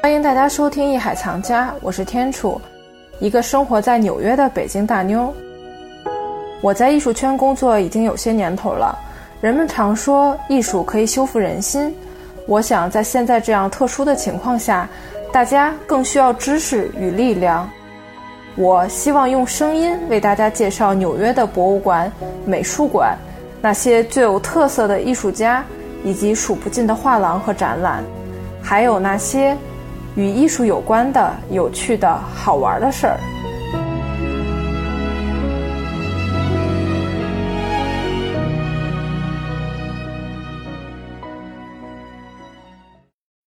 欢迎大家收听《艺海藏家》，我是天楚，一个生活在纽约的北京大妞。我在艺术圈工作已经有些年头了，人们常说艺术可以修复人心。我想在现在这样特殊的情况下，大家更需要知识与力量。我希望用声音为大家介绍纽约的博物馆、美术馆，那些最有特色的艺术家，以及数不尽的画廊和展览，还有那些与艺术有关的有趣的好玩的事儿。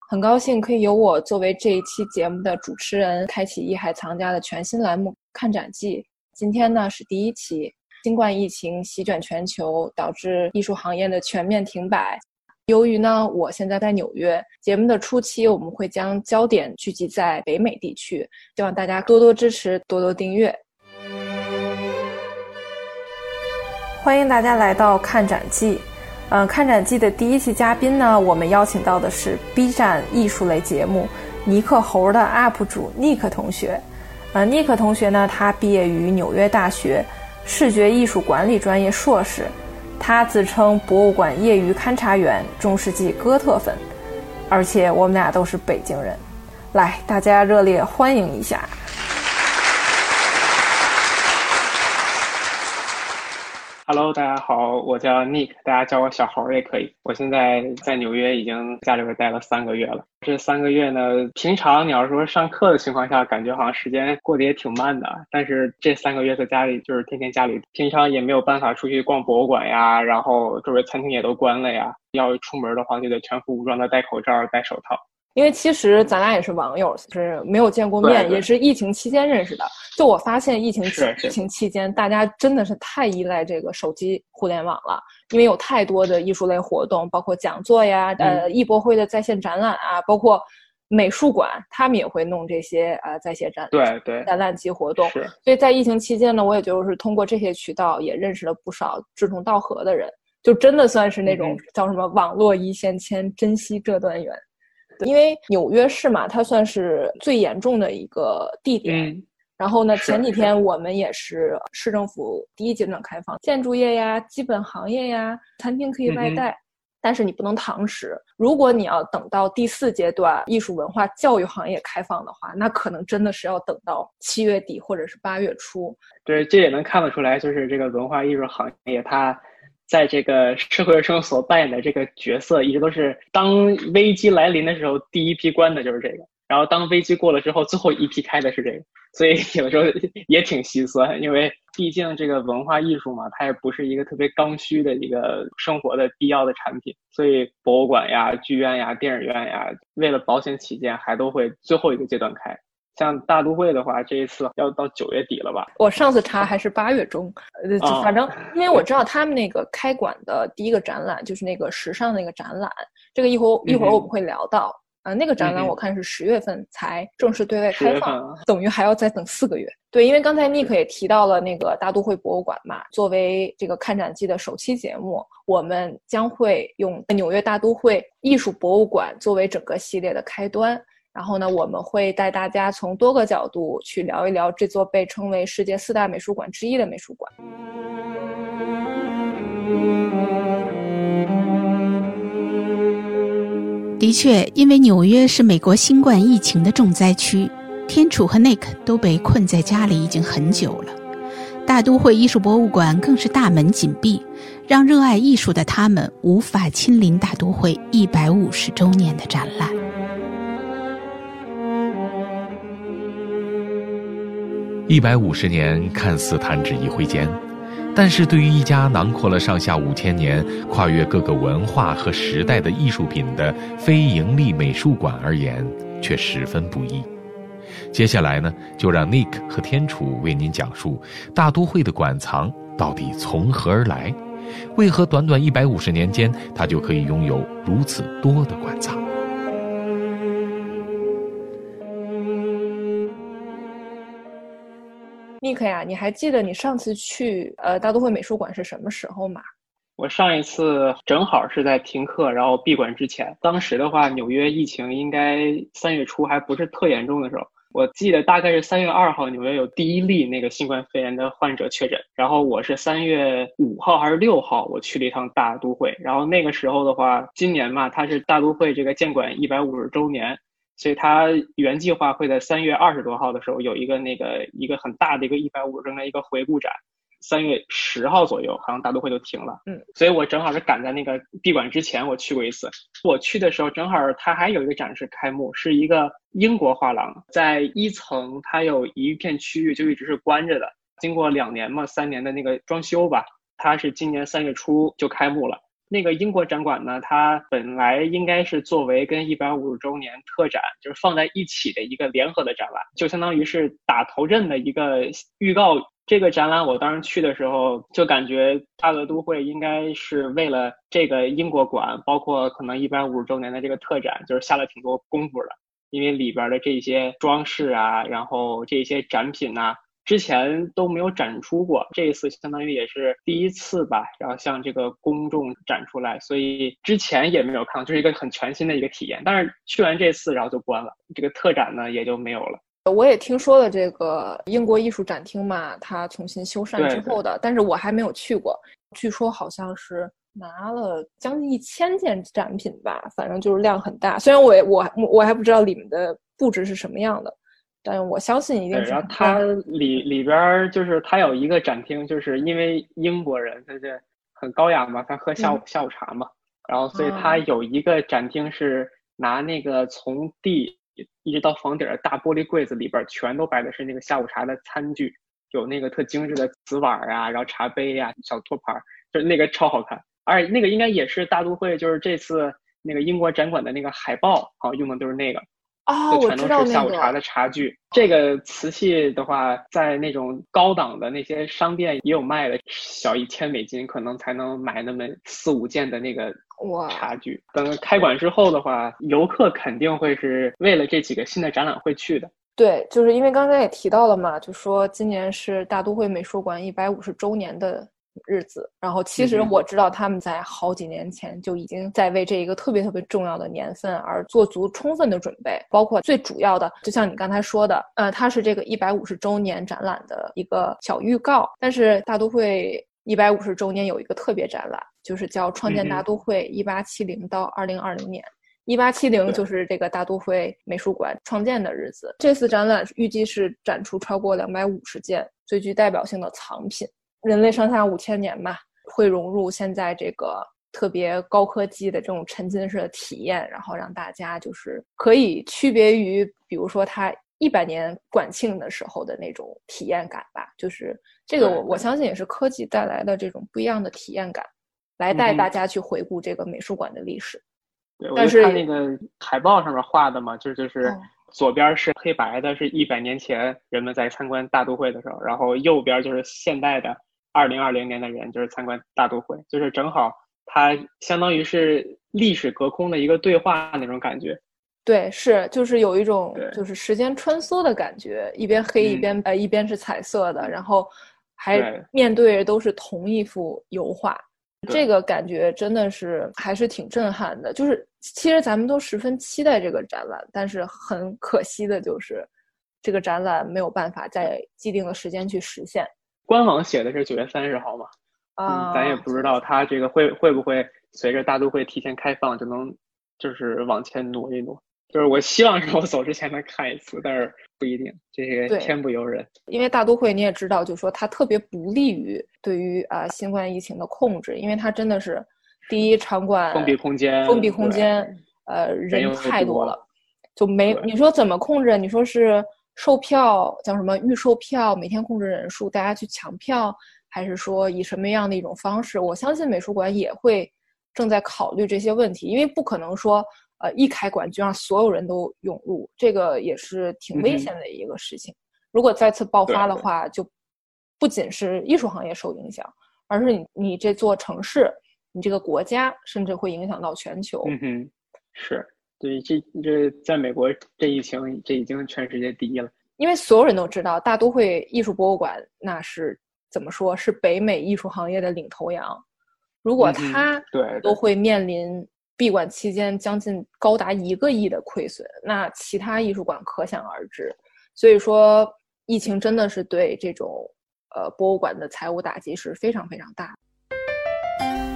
很高兴可以由我作为这一期节目的主持人，开启艺海藏家的全新栏目《看展记》。今天呢是第一期，新冠疫情席卷全球，导致艺术行业的全面停摆。由于呢我现在在纽约，节目的初期我们会将焦点聚集在北美地区，希望大家多多支持，多多订阅。欢迎大家来到《看展记》。嗯，看展记的第一期嘉宾呢，我们邀请到的是 B 站艺术类节目《尼克猴》的 UP 主尼克同学。呃，尼克同学呢，他毕业于纽约大学视觉艺术管理专业硕士，他自称博物馆业余勘察员、中世纪哥特粉，而且我们俩都是北京人。来，大家热烈欢迎一下。Hello，大家好，我叫 Nick，大家叫我小猴也可以。我现在在纽约已经家里边待了三个月了。这三个月呢，平常你要说上课的情况下，感觉好像时间过得也挺慢的。但是这三个月在家里就是天天家里，平常也没有办法出去逛博物馆呀，然后周围餐厅也都关了呀。要出门的话，就得全副武装的戴口罩、戴手套。因为其实咱俩也是网友，就是没有见过面，也是疫情期间认识的。就我发现，疫情疫情期间，大家真的是太依赖这个手机互联网了，因为有太多的艺术类活动，包括讲座呀、呃艺博会的在线展览啊，包括美术馆，他们也会弄这些呃在线展对对展览及活动。所以在疫情期间呢，我也就是通过这些渠道，也认识了不少志同道合的人，就真的算是那种叫什么“网络一线牵，珍惜这段缘”。因为纽约市嘛，它算是最严重的一个地点。然后呢，前几天我们也是市政府第一阶段开放，建筑业呀、基本行业呀、餐厅可以外带，但是你不能堂食。如果你要等到第四阶段艺术文化教育行业开放的话，那可能真的是要等到七月底或者是八月初。对，这也能看得出来，就是这个文化艺术行业它。在这个社会中所扮演的这个角色，一直都是当危机来临的时候，第一批关的就是这个；然后当危机过了之后，最后一批开的是这个。所以 有的时候也挺心酸，因为毕竟这个文化艺术嘛，它也不是一个特别刚需的一个生活的必要的产品。所以博物馆呀、剧院呀、电影院呀，为了保险起见，还都会最后一个阶段开。像大都会的话，这一次要到九月底了吧？我上次查还是八月中，呃，反正因为我知道他们那个开馆的第一个展览就是那个时尚那个展览，这个一会儿一会儿我们会聊到啊，那个展览我看是十月份才正式对外开放，等于还要再等四个月。对，因为刚才 Nick 也提到了那个大都会博物馆嘛，作为这个看展季的首期节目，我们将会用纽约大都会艺术博物馆作为整个系列的开端。然后呢，我们会带大家从多个角度去聊一聊这座被称为世界四大美术馆之一的美术馆。的确，因为纽约是美国新冠疫情的重灾区，天楚和 Nick 都被困在家里已经很久了。大都会艺术博物馆更是大门紧闭，让热爱艺术的他们无法亲临大都会一百五十周年的展览。一百五十年看似弹指一挥间，但是对于一家囊括了上下五千年、跨越各个文化和时代的艺术品的非盈利美术馆而言，却十分不易。接下来呢，就让 Nick 和天楚为您讲述大都会的馆藏到底从何而来，为何短短一百五十年间，它就可以拥有如此多的馆藏。尼克呀，你还记得你上次去呃大都会美术馆是什么时候吗？我上一次正好是在停课然后闭馆之前，当时的话，纽约疫情应该三月初还不是特严重的时候。我记得大概是三月二号，纽约有第一例那个新冠肺炎的患者确诊。然后我是三月五号还是六号，我去了一趟大都会。然后那个时候的话，今年嘛，它是大都会这个建馆一百五十周年，所以它原计划会在三月二十多号的时候有一个那个一个很大的一个一百五十周年一个回顾展。三月十号左右，好像大都会就停了。嗯，所以我正好是赶在那个闭馆之前，我去过一次。我去的时候，正好它还有一个展示开幕，是一个英国画廊，在一层，它有一片区域就一直是关着的。经过两年嘛，三年的那个装修吧，它是今年三月初就开幕了。那个英国展馆呢，它本来应该是作为跟一百五十周年特展就是放在一起的一个联合的展览，就相当于是打头阵的一个预告。这个展览我当时去的时候，就感觉大乐都会应该是为了这个英国馆，包括可能一百五十周年的这个特展，就是下了挺多功夫的。因为里边的这些装饰啊，然后这些展品呐，之前都没有展出过，这一次相当于也是第一次吧，然后向这个公众展出来，所以之前也没有看到，就是一个很全新的一个体验。但是去完这次，然后就关了，这个特展呢也就没有了。我也听说了这个英国艺术展厅嘛，它重新修缮之后的，但是我还没有去过。据说好像是拿了将近一千件展品吧，反正就是量很大。虽然我我我还不知道里面的布置是什么样的，但我相信一定是。然后它里里边就是它有一个展厅，就是因为英国人他这很高雅嘛，他喝下午下午茶嘛，然后所以它有一个展厅是拿那个从地。一直到房顶的大玻璃柜子里边，全都摆的是那个下午茶的餐具，有那个特精致的瓷碗啊，然后茶杯呀、小托盘，就那个超好看。而且那个应该也是大都会，就是这次那个英国展馆的那个海报，好用的都是那个。啊，我知道下午茶的茶具。这个瓷器的话，在那种高档的那些商店也有卖的，小一千美金可能才能买那么四五件的那个茶具。等开馆之后的话，游客肯定会是为了这几个新的展览会去的。对，就是因为刚才也提到了嘛，就说今年是大都会美术馆一百五十周年的。日子，然后其实我知道他们在好几年前就已经在为这一个特别特别重要的年份而做足充分的准备，包括最主要的，就像你刚才说的，呃，它是这个一百五十周年展览的一个小预告。但是大都会一百五十周年有一个特别展览，就是叫《创建大都会一八七零到二零二零年》，一八七零就是这个大都会美术馆创建的日子。这次展览预计是展出超过两百五十件最具代表性的藏品。人类上下五千年吧，会融入现在这个特别高科技的这种沉浸式的体验，然后让大家就是可以区别于，比如说它一百年馆庆的时候的那种体验感吧。就是这个，我我相信也是科技带来的这种不一样的体验感，来带大家去回顾这个美术馆的历史。对，但是它那个海报上面画的嘛，就就是左边是黑白的，是一百年前人们在参观大都会的时候，然后右边就是现代的。二零二零年的人就是参观大都会，就是正好它相当于是历史隔空的一个对话那种感觉。对，是就是有一种就是时间穿梭的感觉，一边黑一边呃一边是彩色的，然后还面对都是同一幅油画，这个感觉真的是还是挺震撼的。就是其实咱们都十分期待这个展览，但是很可惜的就是这个展览没有办法在既定的时间去实现。官网写的是九月三十号嘛，啊，咱也不知道它这个会会不会随着大都会提前开放就能就是往前挪一挪。就是我希望是我走之前能看一次，但是不一定，这个天不由人。因为大都会你也知道，就是说它特别不利于对于啊新冠疫情的控制，因为它真的是第一场馆封闭空间，封闭空间，呃人太多了，就没你说怎么控制？你说是。售票叫什么预售票，每天控制人数，大家去抢票，还是说以什么样的一种方式？我相信美术馆也会正在考虑这些问题，因为不可能说，呃，一开馆就让所有人都涌入，这个也是挺危险的一个事情。如果再次爆发的话，就不仅是艺术行业受影响，而是你你这座城市，你这个国家，甚至会影响到全球。嗯哼，是。对，这这在美国这疫情，这已经全世界第一了。因为所有人都知道，大都会艺术博物馆那是怎么说是北美艺术行业的领头羊。如果它对都会面临闭馆期间将近高达一个亿的亏损，那其他艺术馆可想而知。所以说，疫情真的是对这种呃博物馆的财务打击是非常非常大。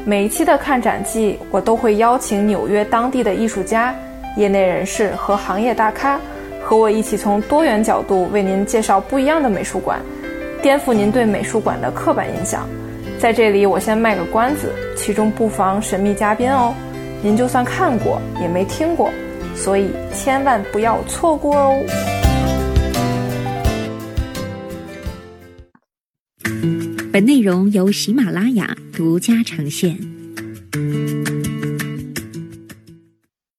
每一期的看展季，我都会邀请纽约当地的艺术家、业内人士和行业大咖，和我一起从多元角度为您介绍不一样的美术馆，颠覆您对美术馆的刻板印象。在这里，我先卖个关子，其中不妨神秘嘉宾哦。您就算看过也没听过，所以千万不要错过哦。本内容由喜马拉雅独家呈现。